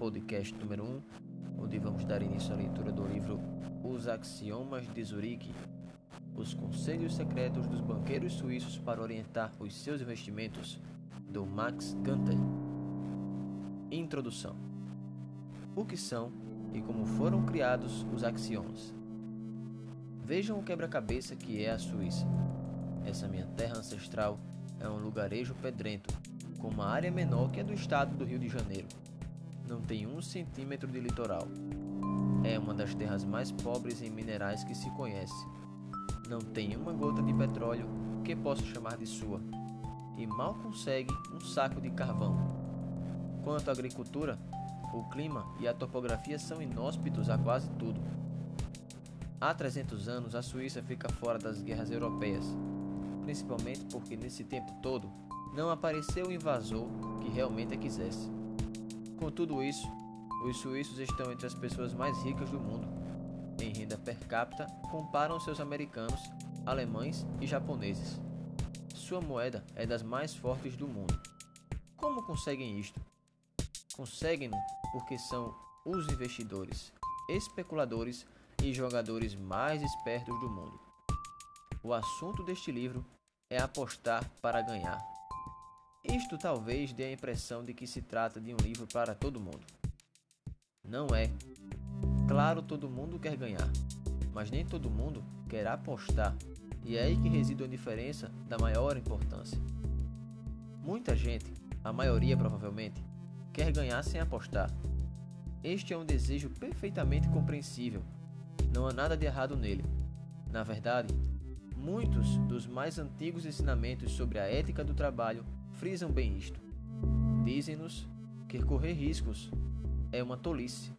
podcast número 1, onde vamos dar início à leitura do livro Os Axiomas de Zurique, os conselhos secretos dos banqueiros suíços para orientar os seus investimentos, do Max Gunther. Introdução: O que são e como foram criados os axiomas? Vejam o quebra-cabeça que é a Suíça. Essa minha terra ancestral é um lugarejo pedrento, com uma área menor que a do estado do Rio de Janeiro. Não tem um centímetro de litoral. É uma das terras mais pobres em minerais que se conhece. Não tem uma gota de petróleo que possa chamar de sua, e mal consegue um saco de carvão. Quanto à agricultura, o clima e a topografia são inóspitos a quase tudo. Há 300 anos, a Suíça fica fora das guerras europeias principalmente porque nesse tempo todo não apareceu o invasor que realmente a quisesse. Com tudo isso, os suíços estão entre as pessoas mais ricas do mundo. Em renda per capita, comparam seus americanos, alemães e japoneses. Sua moeda é das mais fortes do mundo. Como conseguem isto? Conseguem porque são os investidores, especuladores e jogadores mais espertos do mundo. O assunto deste livro é apostar para ganhar. Isto talvez dê a impressão de que se trata de um livro para todo mundo. Não é. Claro, todo mundo quer ganhar, mas nem todo mundo quer apostar, e é aí que reside a diferença da maior importância. Muita gente, a maioria provavelmente, quer ganhar sem apostar. Este é um desejo perfeitamente compreensível. Não há nada de errado nele. Na verdade, Muitos dos mais antigos ensinamentos sobre a ética do trabalho frisam bem isto. Dizem-nos que correr riscos é uma tolice.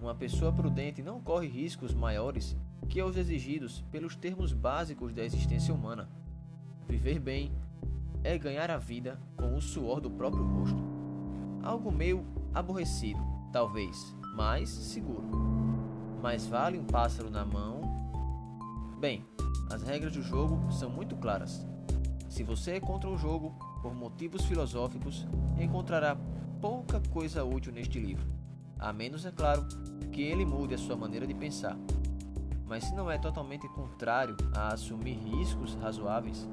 Uma pessoa prudente não corre riscos maiores que os exigidos pelos termos básicos da existência humana. Viver bem é ganhar a vida com o suor do próprio rosto. Algo meio aborrecido, talvez, mas seguro. Mais vale um pássaro na mão. Bem, as regras do jogo são muito claras. Se você é contra o jogo por motivos filosóficos, encontrará pouca coisa útil neste livro, a menos, é claro, que ele mude a sua maneira de pensar. Mas se não é totalmente contrário a assumir riscos razoáveis,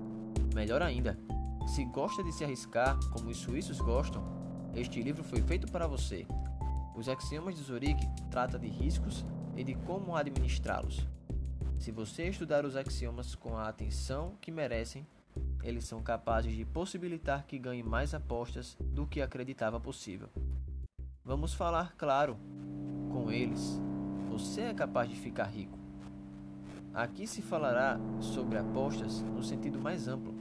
melhor ainda, se gosta de se arriscar como os suíços gostam, este livro foi feito para você. Os Axiomas de Zurique trata de riscos e de como administrá-los. Se você estudar os axiomas com a atenção que merecem, eles são capazes de possibilitar que ganhe mais apostas do que acreditava possível. Vamos falar claro com eles. Você é capaz de ficar rico. Aqui se falará sobre apostas no sentido mais amplo.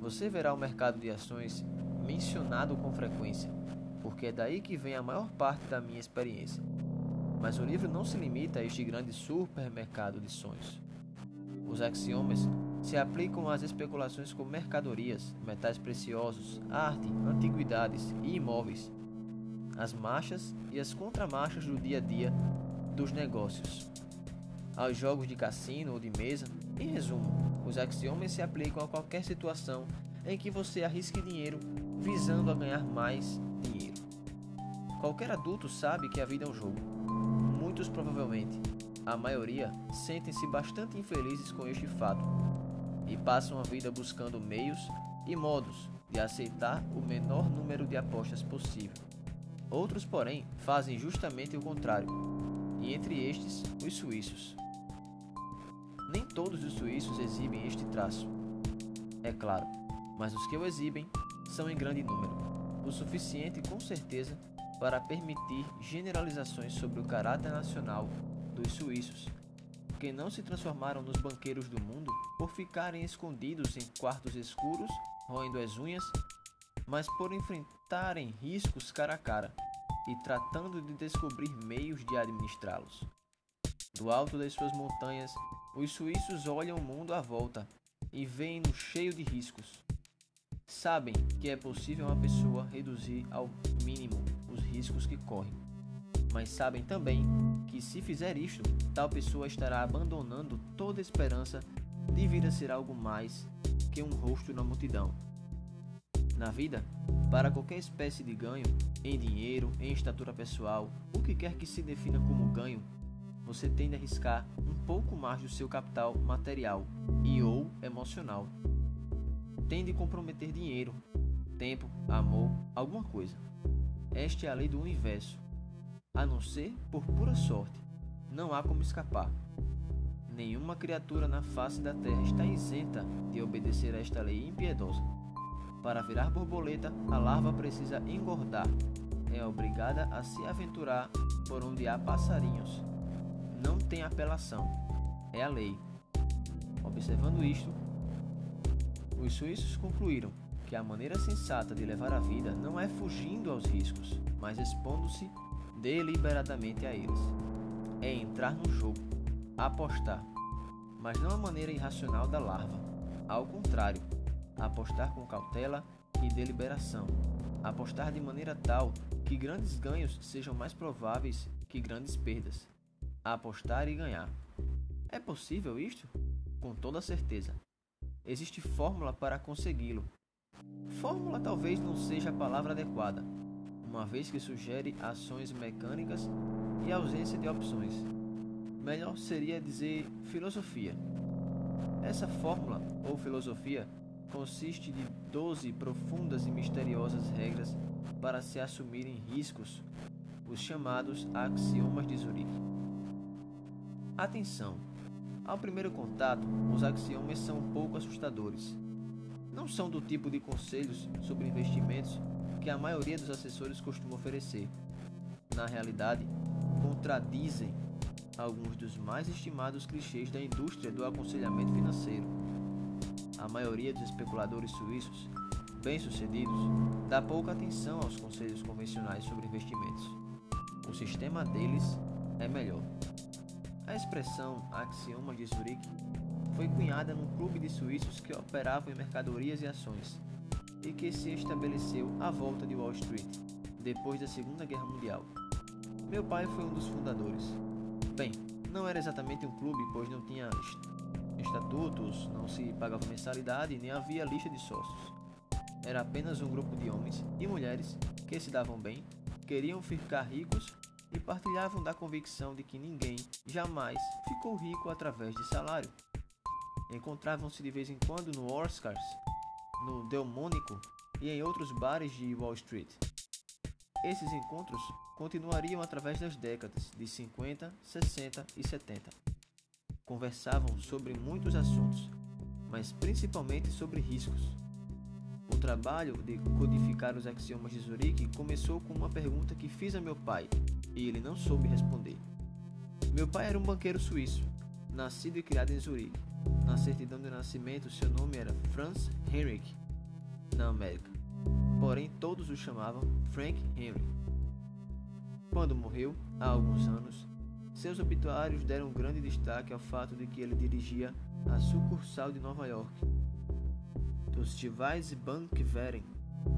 Você verá o mercado de ações mencionado com frequência, porque é daí que vem a maior parte da minha experiência. Mas o livro não se limita a este grande supermercado de sonhos. Os axiomas se aplicam às especulações com mercadorias, metais preciosos, arte, antiguidades e imóveis, as marchas e as contramarchas do dia a dia dos negócios, aos jogos de cassino ou de mesa. Em resumo, os axiomas se aplicam a qualquer situação em que você arrisque dinheiro visando a ganhar mais dinheiro. Qualquer adulto sabe que a vida é um jogo Muitos provavelmente, a maioria, sentem-se bastante infelizes com este fato e passam a vida buscando meios e modos de aceitar o menor número de apostas possível. Outros, porém, fazem justamente o contrário, e entre estes, os suíços. Nem todos os suíços exibem este traço, é claro, mas os que o exibem são em grande número, o suficiente com certeza para permitir generalizações sobre o caráter nacional dos suíços, que não se transformaram nos banqueiros do mundo por ficarem escondidos em quartos escuros, roendo as unhas, mas por enfrentarem riscos cara a cara e tratando de descobrir meios de administrá-los. Do alto das suas montanhas, os suíços olham o mundo à volta e veem-no cheio de riscos. Sabem que é possível uma pessoa reduzir ao mínimo os riscos que corre, mas sabem também que se fizer isto, tal pessoa estará abandonando toda esperança de vir a ser algo mais que um rosto na multidão. Na vida, para qualquer espécie de ganho, em dinheiro, em estatura pessoal, o que quer que se defina como ganho, você tende a arriscar um pouco mais do seu capital material e ou emocional. Tende a comprometer dinheiro, tempo, amor, alguma coisa. Esta é a lei do universo. A não ser por pura sorte, não há como escapar. Nenhuma criatura na face da terra está isenta de obedecer a esta lei impiedosa. Para virar borboleta, a larva precisa engordar. É obrigada a se aventurar por onde há passarinhos. Não tem apelação. É a lei. Observando isto, os suíços concluíram que a maneira sensata de levar a vida não é fugindo aos riscos, mas expondo-se deliberadamente a eles. É entrar no jogo, apostar, mas não a maneira irracional da larva. Ao contrário, apostar com cautela e deliberação, apostar de maneira tal que grandes ganhos sejam mais prováveis que grandes perdas, apostar e ganhar. É possível isto? Com toda certeza. Existe fórmula para consegui-lo. Fórmula talvez não seja a palavra adequada, uma vez que sugere ações mecânicas e ausência de opções. Melhor seria dizer filosofia. Essa fórmula ou filosofia consiste de 12 profundas e misteriosas regras para se assumirem riscos, os chamados axiomas de Zurique. Atenção! Ao primeiro contato, os axiomas são um pouco assustadores. Não são do tipo de conselhos sobre investimentos que a maioria dos assessores costuma oferecer. Na realidade, contradizem alguns dos mais estimados clichês da indústria do aconselhamento financeiro a maioria dos especuladores suíços, bem-sucedidos, dá pouca atenção aos conselhos convencionais sobre investimentos. O sistema deles é melhor. A expressão axioma de Zurique foi cunhada num clube de suíços que operavam em mercadorias e ações e que se estabeleceu à volta de Wall Street, depois da Segunda Guerra Mundial. Meu pai foi um dos fundadores. Bem, não era exatamente um clube, pois não tinha estatutos, não se pagava mensalidade nem havia lista de sócios. Era apenas um grupo de homens e mulheres que se davam bem, queriam ficar ricos e partilhavam da convicção de que ninguém jamais ficou rico através de salário. Encontravam-se de vez em quando no Oscars, no Delmônico e em outros bares de Wall Street. Esses encontros continuariam através das décadas de 50, 60 e 70 conversavam sobre muitos assuntos, mas principalmente sobre riscos. Trabalho de codificar os axiomas de Zurique começou com uma pergunta que fiz a meu pai e ele não soube responder. Meu pai era um banqueiro suíço, nascido e criado em Zurique. Na certidão de nascimento, seu nome era Franz Henrik, na América. Porém, todos o chamavam Frank Henry. Quando morreu, há alguns anos, seus obituários deram grande destaque ao fato de que ele dirigia a sucursal de Nova York dos Tivais Bankweren,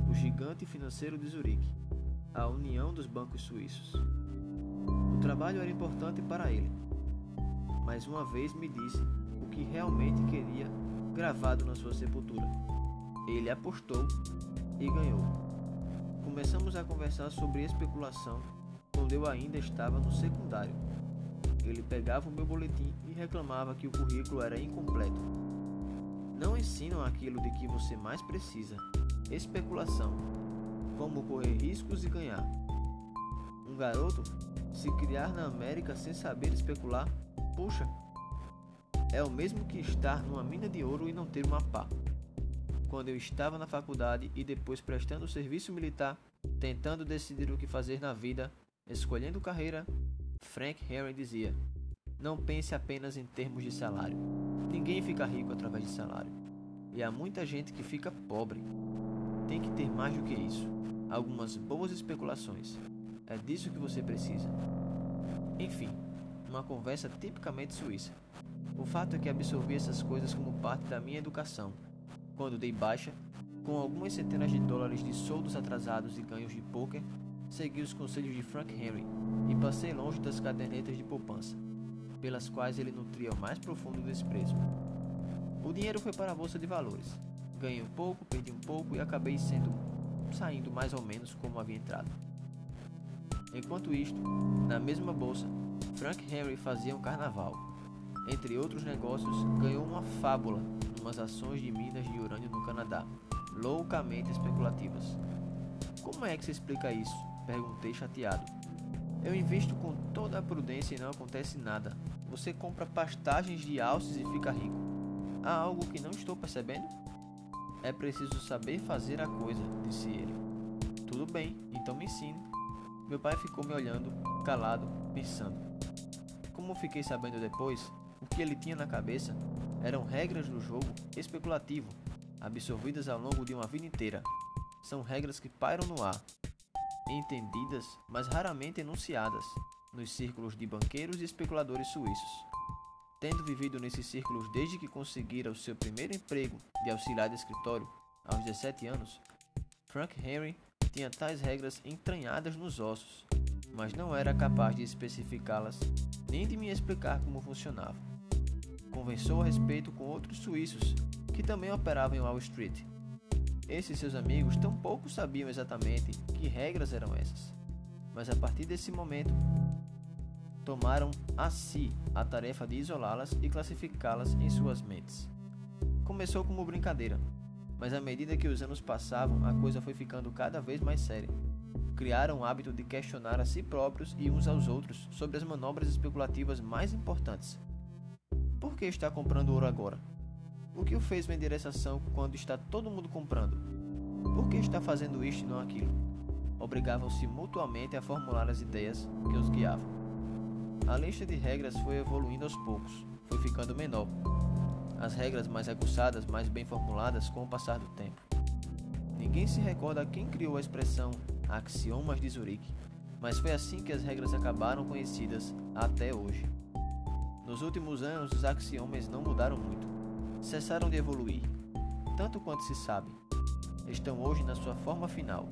o gigante financeiro de Zurique, a união dos bancos suíços. O trabalho era importante para ele, mas uma vez me disse o que realmente queria gravado na sua sepultura. Ele apostou e ganhou. Começamos a conversar sobre especulação quando eu ainda estava no secundário. Ele pegava o meu boletim e reclamava que o currículo era incompleto. Não ensinam aquilo de que você mais precisa: especulação, como correr riscos e ganhar. Um garoto se criar na América sem saber especular, puxa, é o mesmo que estar numa mina de ouro e não ter uma pá. Quando eu estava na faculdade e depois prestando serviço militar, tentando decidir o que fazer na vida, escolhendo carreira, Frank Henry dizia: Não pense apenas em termos de salário. Ninguém fica rico através de salário. E há muita gente que fica pobre. Tem que ter mais do que isso. Algumas boas especulações. É disso que você precisa. Enfim, uma conversa tipicamente suíça. O fato é que absorvi essas coisas como parte da minha educação. Quando dei baixa, com algumas centenas de dólares de soldos atrasados e ganhos de poker, segui os conselhos de Frank Henry e passei longe das cadernetas de poupança, pelas quais ele nutria o mais profundo desprezo. O dinheiro foi para a bolsa de valores, Ganhei um pouco, perdi um pouco e acabei sendo saindo mais ou menos como havia entrado. Enquanto isto, na mesma bolsa, Frank Henry fazia um carnaval. Entre outros negócios, ganhou uma fábula numas ações de minas de urânio no Canadá, loucamente especulativas. Como é que se explica isso? Perguntei chateado. Eu invisto com toda a prudência e não acontece nada. Você compra pastagens de alces e fica rico. Há algo que não estou percebendo? É preciso saber fazer a coisa, disse ele. Tudo bem, então me ensine. Meu pai ficou me olhando, calado, pensando. Como fiquei sabendo depois, o que ele tinha na cabeça eram regras do jogo especulativo, absorvidas ao longo de uma vida inteira. São regras que pairam no ar, entendidas, mas raramente enunciadas, nos círculos de banqueiros e especuladores suíços. Tendo vivido nesses círculos desde que conseguira o seu primeiro emprego de auxiliar de escritório, aos 17 anos, Frank Henry tinha tais regras entranhadas nos ossos, mas não era capaz de especificá-las nem de me explicar como funcionavam. Conversou a respeito com outros suíços que também operavam em Wall Street. Esses seus amigos tampouco sabiam exatamente que regras eram essas, mas a partir desse momento tomaram a si a tarefa de isolá-las e classificá-las em suas mentes. Começou como brincadeira, mas à medida que os anos passavam, a coisa foi ficando cada vez mais séria. Criaram o hábito de questionar a si próprios e uns aos outros sobre as manobras especulativas mais importantes. Por que está comprando ouro agora? Que o fez vender essa ação quando está todo mundo comprando? Por que está fazendo isto e não aquilo? Obrigavam-se mutuamente a formular as ideias que os guiavam. A lista de regras foi evoluindo aos poucos, foi ficando menor. As regras mais aguçadas, mais bem formuladas com o passar do tempo. Ninguém se recorda quem criou a expressão axiomas de Zurique, mas foi assim que as regras acabaram conhecidas até hoje. Nos últimos anos, os axiomas não mudaram muito, cessaram de evoluir, tanto quanto se sabe. Estão hoje na sua forma final: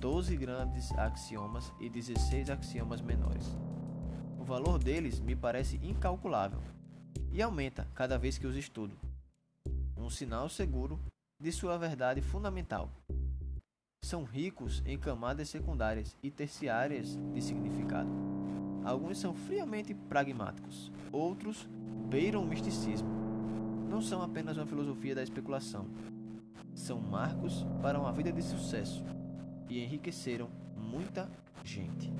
12 grandes axiomas e 16 axiomas menores. O valor deles me parece incalculável e aumenta cada vez que os estudo. Um sinal seguro de sua verdade fundamental. São ricos em camadas secundárias e terciárias de significado. Alguns são friamente pragmáticos, outros beiram o misticismo. Não são apenas uma filosofia da especulação, são marcos para uma vida de sucesso e enriqueceram muita gente.